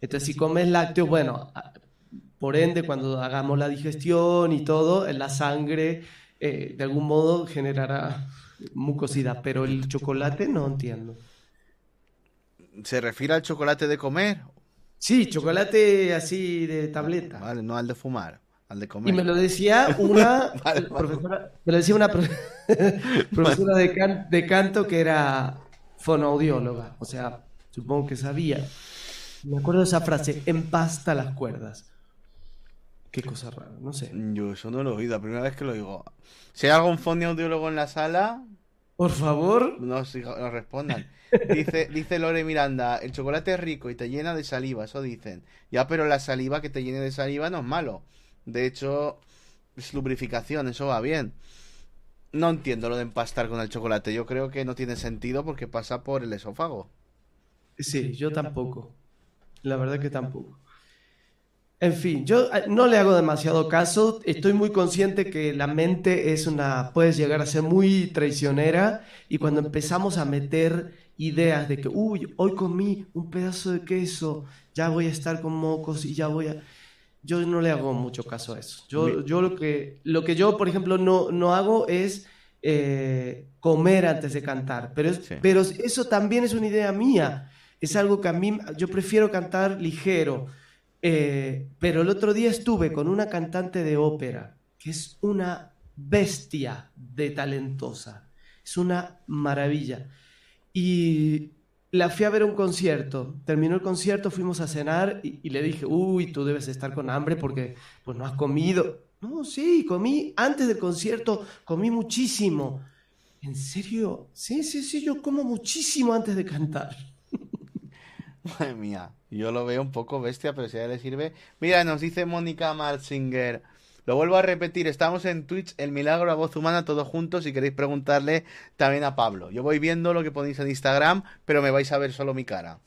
Entonces, si comes lácteos, bueno, a- por ende, cuando hagamos la digestión y todo, en la sangre, eh, de algún modo generará mucosidad, pero el chocolate no entiendo. ¿Se refiere al chocolate de comer? Sí, chocolate así de tableta. Vale, no al de fumar, al de Y me lo decía una Vale, profesora, me lo decía una pro- profesora de, can- de canto que era fonoaudióloga, o sea, supongo que sabía. Me acuerdo de esa frase, empasta las cuerdas. Qué cosa rara, no sé. Yo eso no lo he oído, la primera vez que lo oigo. Si hay algún fonoaudiólogo en la sala, Por favor, nos, nos respondan. Dice, dice Lore Miranda, el chocolate es rico y te llena de saliva, eso dicen. Ya, pero la saliva que te llene de saliva no es malo. De hecho, es lubrificación, eso va bien. No entiendo lo de empastar con el chocolate. Yo creo que no tiene sentido porque pasa por el esófago. sí, yo tampoco. La verdad que tampoco. En fin, yo eh, no le hago demasiado caso. Estoy muy consciente que la mente es una, puedes llegar a ser muy traicionera y cuando empezamos a meter ideas de que, uy, hoy comí un pedazo de queso, ya voy a estar con mocos y ya voy a... Yo no le hago mucho caso a eso. Yo, yo lo que, lo que yo, por ejemplo, no, no hago es eh, comer antes de cantar, pero, es- Sí. pero eso también es una idea mía. Es algo que a mí, yo prefiero cantar ligero. Eh, pero el otro día estuve con una cantante de ópera que es una bestia de talentosa. Es una maravilla. Y la fui a ver un concierto. Terminó el concierto, fuimos a cenar y, le dije, uy, tú debes estar con hambre porque pues no has comido. No, sí, comí antes del concierto, comí muchísimo. ¿En serio? Sí, sí, sí, yo como muchísimo antes de cantar. Madre mía, yo lo veo un poco bestia, pero si a ella le sirve. Mira, nos dice Mónica Marzinger. Lo vuelvo a repetir, estamos en Twitch, El Milagro a Voz Humana, todos juntos, si queréis preguntarle también a Pablo. Yo voy viendo lo que ponéis en Instagram, pero me vais a ver solo mi cara.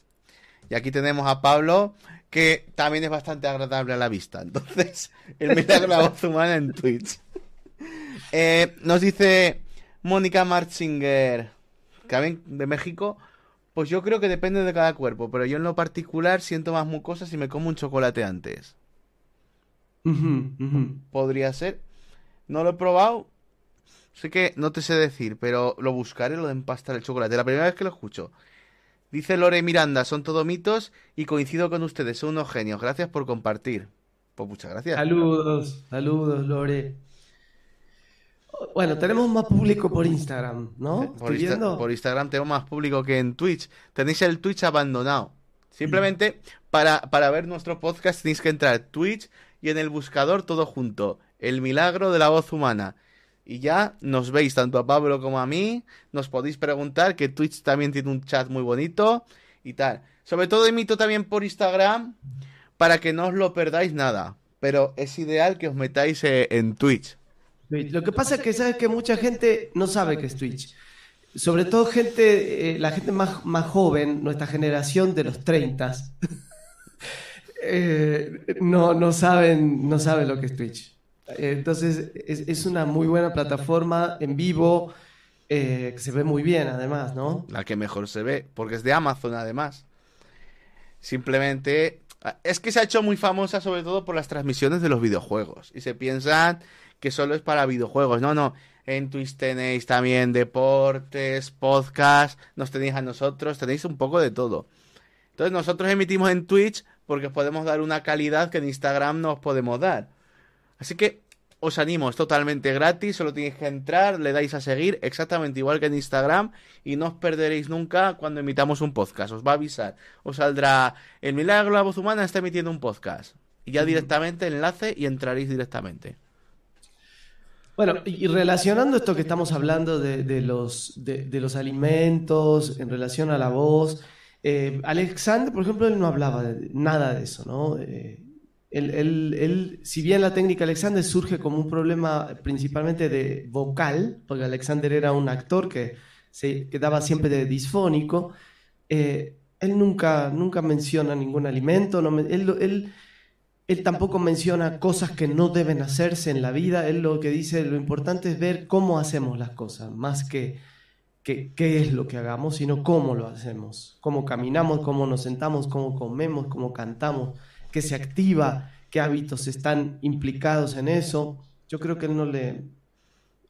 Y aquí tenemos a Pablo, que también es bastante agradable a la vista. Entonces, El Milagro a Voz Humana en Twitch. Eh, nos dice Mónica Marzinger, que de México. Pues yo creo que depende de cada cuerpo, pero yo en lo particular siento más mucosas si me como un chocolate antes. Podría ser. No lo he probado. Sé que no te sé decir, pero lo buscaré lo de empastar el chocolate. La primera vez que lo escucho. Dice Lore Miranda, son todo mitos y coincido con ustedes, son unos genios. Gracias por compartir. Pues muchas gracias. Saludos, saludos, Lore. Bueno, tenemos más público por Instagram, ¿no? Por, por Instagram tenemos más público que en Twitch. Tenéis el Twitch abandonado. Simplemente para, para ver nuestro podcast tenéis que entrar a Twitch y en el buscador todo junto. El milagro de la voz humana. Y ya nos veis tanto a Pablo como a mí. Nos podéis preguntar que Twitch también tiene un chat muy bonito y tal. Sobre todo emito también por Instagram para que no os lo perdáis nada. Pero es ideal que os metáis eh, en Twitch. Lo que pasa es que sabes que mucha gente no sabe que es Twitch. Sobre todo gente, eh, la gente más, más joven, nuestra generación de los 30, eh, no, no, saben, no saben lo que es Twitch. Entonces es, es una muy buena plataforma en vivo, eh, que se ve muy bien además, ¿no? La que mejor se ve, porque es de Amazon además. Simplemente es que se ha hecho muy famosa sobre todo por las transmisiones de los videojuegos. Y se piensan que solo es para videojuegos. No, no. En Twitch tenéis también deportes, podcast, nos tenéis a nosotros, tenéis un poco de todo. Entonces nosotros emitimos en Twitch porque os podemos dar una calidad que en Instagram no os podemos dar. Así que os animo, es totalmente gratis, solo tenéis que entrar, le dais a seguir, exactamente igual que en Instagram, y no os perderéis nunca cuando emitamos un podcast. Os va a avisar, os saldrá El Milagro la Voz Humana está emitiendo un podcast. Y ya directamente enlace y entraréis directamente. Bueno, y relacionando esto que estamos hablando de, los, de, los alimentos en relación a la voz, eh, Alexander, por ejemplo, él no hablaba de, nada de eso, ¿no? Eh, él, si bien la técnica Alexander surge como un problema principalmente de vocal, porque Alexander era un actor que se quedaba siempre de disfónico, eh, él nunca, nunca menciona ningún alimento, no, él, él él tampoco menciona cosas que no deben hacerse en la vida. Él lo que dice, lo importante es ver cómo hacemos las cosas, más que, qué es lo que hagamos, sino cómo lo hacemos, cómo caminamos, cómo nos sentamos, cómo comemos, cómo cantamos, qué se activa, qué hábitos están implicados en eso. Yo creo que él no le,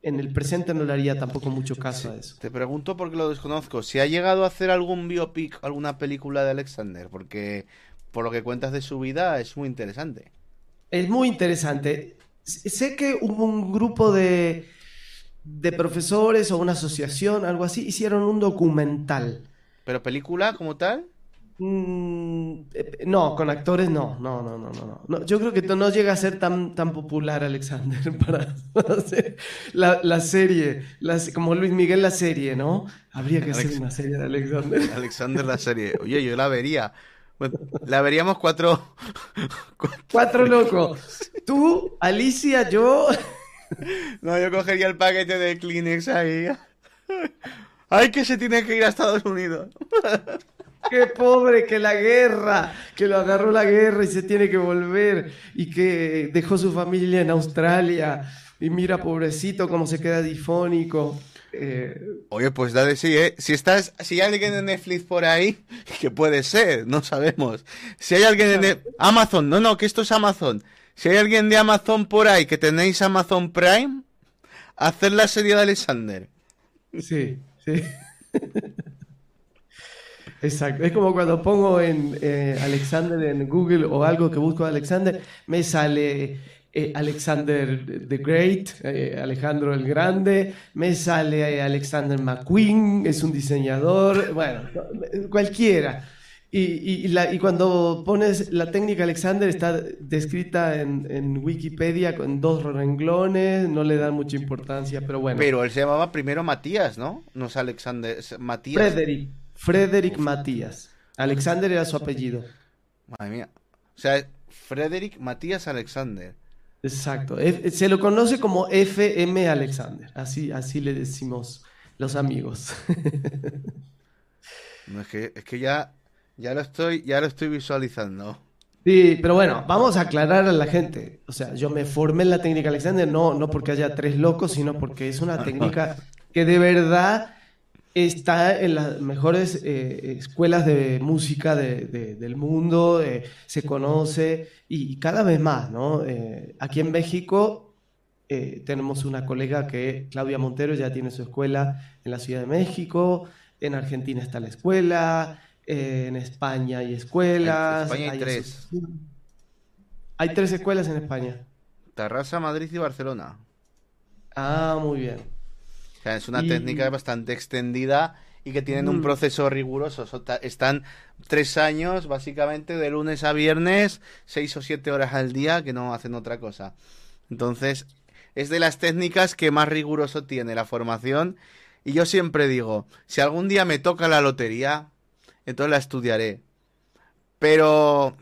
en el presente no le haría tampoco mucho caso a eso. Te pregunto porque lo desconozco, si ha llegado a hacer algún biopic, alguna película de Alexander, porque por lo que cuentas de su vida, es muy interesante. Es muy interesante. Sé que hubo un grupo de, de profesores o una asociación, algo así, hicieron un documental. ¿Pero película como tal? Mm, eh, no, con actores no, no, no, no, no, Yo creo que no llega a ser tan, tan popular Alexander para, hacer la, serie, como Luis Miguel la serie, ¿no? Habría que hacer una serie de Alexander. Alexander la serie. Oye, yo la vería la veríamos cuatro. Cuatro locos. Tú, Alicia, yo. No, yo cogería el paquete de Kleenex ahí. Ay, que se tiene que ir a Estados Unidos. Qué pobre, que la guerra, que lo agarró la guerra y se tiene que volver y que dejó su familia en Australia y mira, pobrecito, cómo se queda difónico. Eh, Oye, pues dale sí, ¿eh? Si estás, si hay alguien en Netflix por ahí, que puede ser, no sabemos. Si hay alguien en Amazon, no, no, que esto es Amazon. Si hay alguien de Amazon por ahí que tenéis Amazon Prime, hacer la serie de Alexander. Sí, sí. Exacto. Es como cuando pongo en eh, Alexander en Google o algo que busco Alexander, me sale eh, Alexander the Great, eh, Alejandro el Grande, me sale Alexander McQueen, es un diseñador, bueno, cualquiera. Y, y, cuando pones la técnica Alexander está descrita en, en, Wikipedia con dos renglones, no le dan mucha importancia, pero bueno. Pero él se llamaba primero Matías, ¿no? No es Alexander, es Matías. Frederick, Frederick Matías. Alexander era su apellido. Madre mía. O sea, Frederick Matías Alexander. Exacto. se lo conoce como FM Alexander. Así, así le decimos los amigos. no, es que, es que ya, ya lo estoy, ya lo estoy visualizando. Sí, pero bueno, vamos a aclarar a la gente. O sea, yo me formé en la técnica Alexander no, no porque haya tres locos, sino porque es una técnica que de verdad está en las mejores eh, escuelas de música del mundo, eh, se conoce y, cada vez más, ¿no? Eh, aquí en México tenemos una colega que, Claudia Montero, ya tiene su escuela en la Ciudad de México, en Argentina está la escuela, en España hay escuelas. En España hay, tres. Hay tres escuelas en España. Tarrasa, Madrid y Barcelona. Ah, muy bien es una técnica bastante extendida y que tienen un mm. proceso riguroso. Están tres años, básicamente, de lunes a viernes, seis o siete horas al día, que no hacen otra cosa. Entonces, es de las técnicas que más riguroso tiene la formación. Y yo siempre digo, si algún día me toca la lotería, entonces la estudiaré. Pero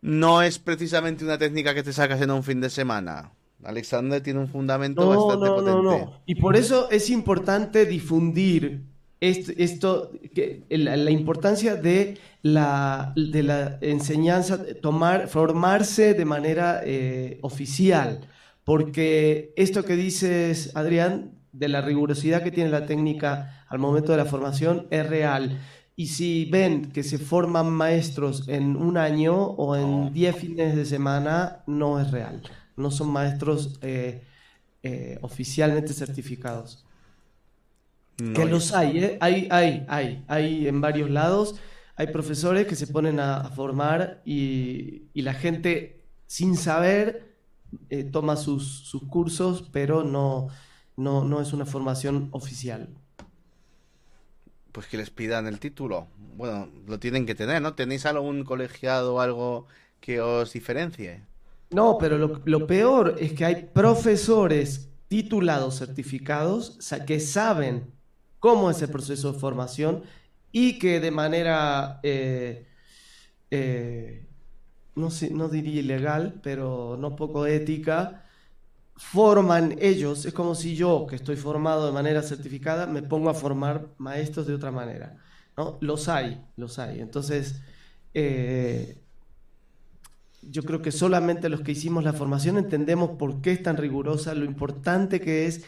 no es precisamente una técnica que te sacas en un fin de semana. Alexander tiene un fundamento bastante potente. No, no. Y por eso es importante difundir esto, que, la, importancia de la, de la enseñanza, tomar, formarse de manera eh, oficial. Porque esto que dices, Adrián, de la rigurosidad que tiene la técnica al momento de la formación es real. Y si ven que se forman maestros en un año o en 10 fines de semana, no es real no son maestros eh, eh, oficialmente certificados. que los hay, ¿eh? hay, hay, hay, hay en varios lados. Hay profesores que se ponen a, formar y, la gente sin saber toma sus, cursos, pero no, no, no es una formación oficial. Pues que les pidan el título. Bueno, lo tienen que tener, ¿no? ¿Tenéis algún colegiado o algo que os diferencie? No, pero lo, peor es que hay profesores titulados, certificados, que saben cómo es el proceso de formación y que de manera, eh, eh, no, no diría ilegal, pero no poco ética, forman ellos. Es como si yo, que estoy formado de manera certificada, me pongo a formar maestros de otra manera. ¿no? Los hay, los hay. Entonces, eh, yo creo que solamente los que hicimos la formación entendemos por qué es tan rigurosa, lo importante que es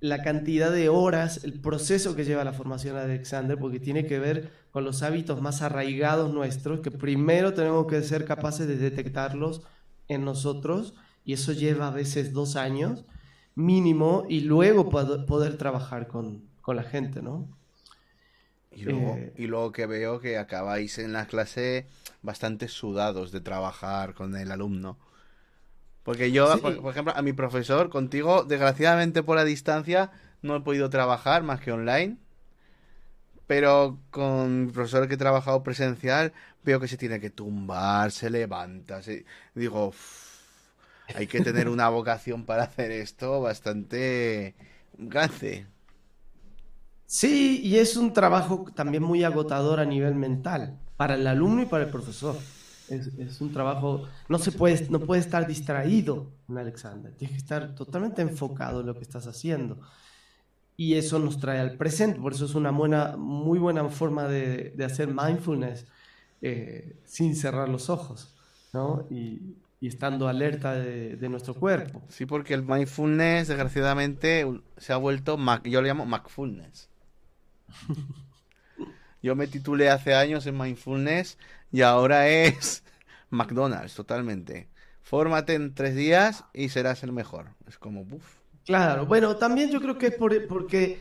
la cantidad de horas, el proceso que lleva la formación de Alexander, porque tiene que ver con los hábitos más arraigados nuestros, que primero tenemos que ser capaces de detectarlos en nosotros, y eso lleva a veces dos años mínimo, y luego poder, trabajar con, con la gente, ¿no? Eh, y luego, que veo que acabáis en la clase bastante sudados de trabajar con el alumno. Porque yo, por, ejemplo, a mi profesor, contigo, desgraciadamente por la distancia, no he podido trabajar más que online. Pero con mi profesor que he trabajado presencial, veo que se tiene que tumbar, se levanta. Se... Digo, hay que tener una vocación para hacer esto bastante grande. Sí, y es un trabajo también muy agotador a nivel mental, para el alumno y para el profesor. Es, un trabajo, no se puede, no puede estar distraído en Alexander, tienes que estar totalmente enfocado en lo que estás haciendo. Y eso nos trae al presente, por eso es una buena, muy buena forma de, hacer mindfulness eh, sin cerrar los ojos, ¿no? Y, estando alerta de, nuestro cuerpo. Sí, porque el mindfulness, desgraciadamente, se ha vuelto, yo lo llamo Macfulness. Yo me titulé hace años en Mindfulness y ahora es McDonald's, totalmente. Fórmate en tres días y serás el mejor. Es como, uff. Claro, bueno, también yo creo que es porque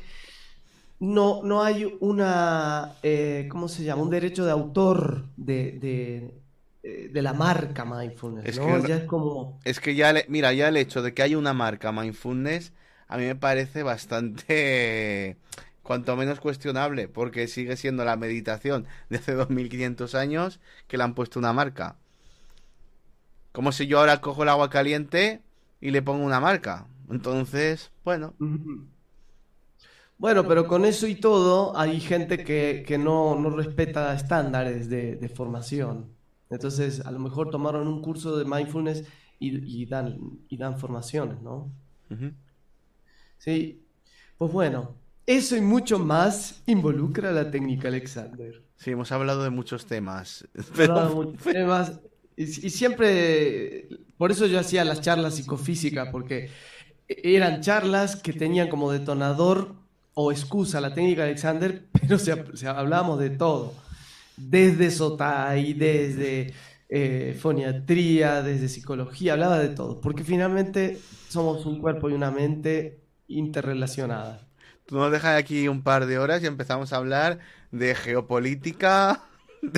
no, no hay una, eh, ¿cómo se llama? Un derecho de autor de, de la marca mindfulness, Es ¿no? que- Ya es como... Es que ya, le- mira, ya el hecho de que haya una marca Mindfulness a mí me parece bastante, cuanto menos cuestionable, porque sigue siendo la meditación de hace 2500 años que le han puesto una marca. Como si yo ahora cojo el agua caliente y le pongo una marca. Entonces, bueno. Bueno, pero con eso y todo, hay gente que, que no, no respeta estándares de, de formación. Entonces, a lo mejor tomaron un curso de mindfulness y, y dan, y dan formaciones, ¿no? Sí. Pues bueno, eso y mucho más involucra la técnica Alexander. sí, hemos hablado de muchos temas. Además, y, y siempre, por eso yo hacía las charlas psicofísica, porque eran charlas que tenían como detonador o excusa la técnica Alexander, pero se, se hablábamos de todo, desde Sotai, desde eh, foniatría, desde psicología, hablaba de todo, porque finalmente somos un cuerpo y una mente interrelacionadas. tú nos dejas aquí un par de horas y empezamos a hablar de geopolítica.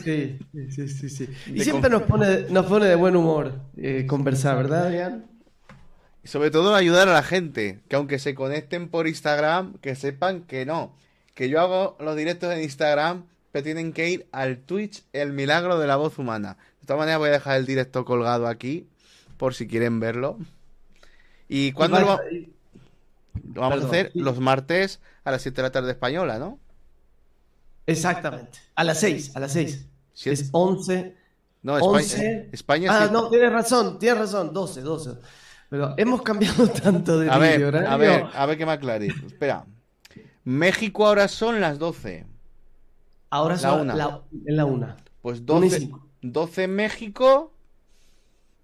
Sí, sí, sí, sí. Y siempre nos pone, nos pone de buen humor eh, conversar, ¿verdad, Adrián? Y sobre todo ayudar a la gente, que aunque se conecten por Instagram, que sepan que no, que yo hago los directos en Instagram, pero tienen que ir al Twitch El Milagro de la Voz Humana. De todas maneras voy a dejar el directo colgado aquí, por si quieren verlo. ¿Y cuándo lo, va- lo vamos Perdón, a hacer? Los martes a las 7 de la tarde española, ¿no? Exactamente. A las 6, a las 6. Siete. Es 11. No, España, 11. España Ah, no, tienes razón, tienes razón. 12, 12. Pero hemos cambiado tanto de A ver, vídeo, a ver, a ver que me aclaréis. Espera. México ahora son las 12. Ahora la una. la, en la 1. Pues Una y 12, cinco. 12 en México,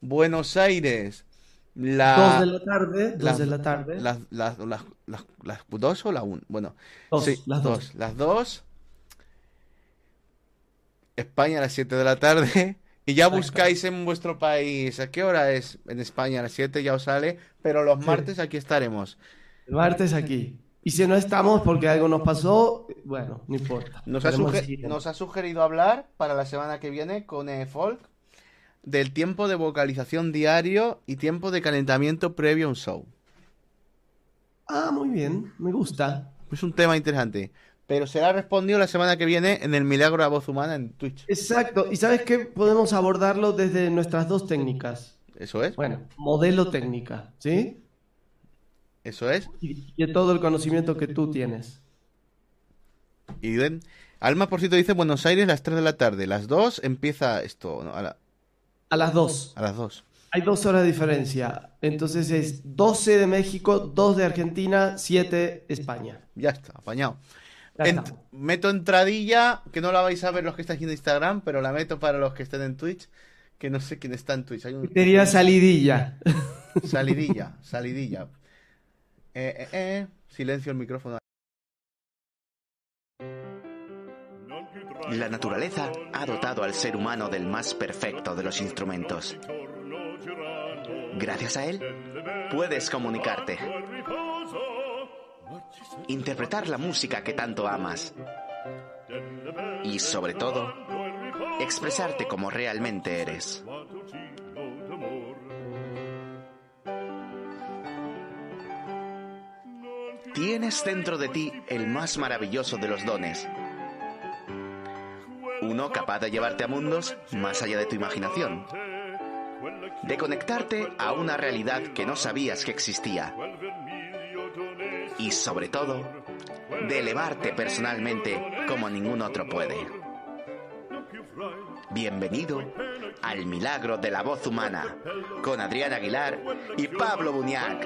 Buenos Aires, 2 la, de la tarde, 2 la- de la tarde. las, las, las, las, las dos o la 1. Bueno, Dos, sí, las dos. dos. Las dos. España a las 7 de la tarde. Y ya buscáis en vuestro país. ¿A qué hora es? En España a las 7 ya os sale. Pero los martes aquí estaremos. El martes aquí. Y si no estamos porque algo nos pasó, bueno, no importa. Nos ha, nos sugerido hablar para la semana que viene con eh, Folk del tiempo de vocalización diario y tiempo de calentamiento previo a un show. Ah, muy bien, me gusta. Es un tema interesante. Pero será respondido la semana que viene en el Milagro de la Voz Humana en Twitch. Exacto. ¿Y sabes qué? Podemos abordarlo desde nuestras dos técnicas. Eso es. Bueno, modelo técnica, ¿sí? Eso es. Y de todo el conocimiento que tú tienes. Y ven, Alma, por cierto, dice Buenos Aires las 3 de la tarde. Las 2 empieza esto. ¿no? A, la- A las 2. a las 2. Hay dos horas de diferencia. Entonces es 12 de México, 2 de Argentina, 7 España. Ya está, apañado. Ya Ent- estamos. meto entradilla, que no la vais a ver los que estáis en Instagram, pero la meto para los que estén en Twitch, que no sé quién está en Twitch. Hay un... Salidilla. Salidilla, salidilla. Eh, eh, eh. Silencio el micrófono. La naturaleza ha dotado al ser humano del más perfecto de los instrumentos. Gracias a él, puedes comunicarte, interpretar la música que tanto amas y, sobre todo, expresarte como realmente eres. Tienes dentro de ti el más maravilloso de los dones. Uno capaz de llevarte a mundos más allá de tu imaginación. De conectarte a una realidad que no sabías que existía. Y sobre todo, de elevarte personalmente como ningún otro puede. Bienvenido al milagro de la voz humana con Adrián Aguilar y Pablo Buñac.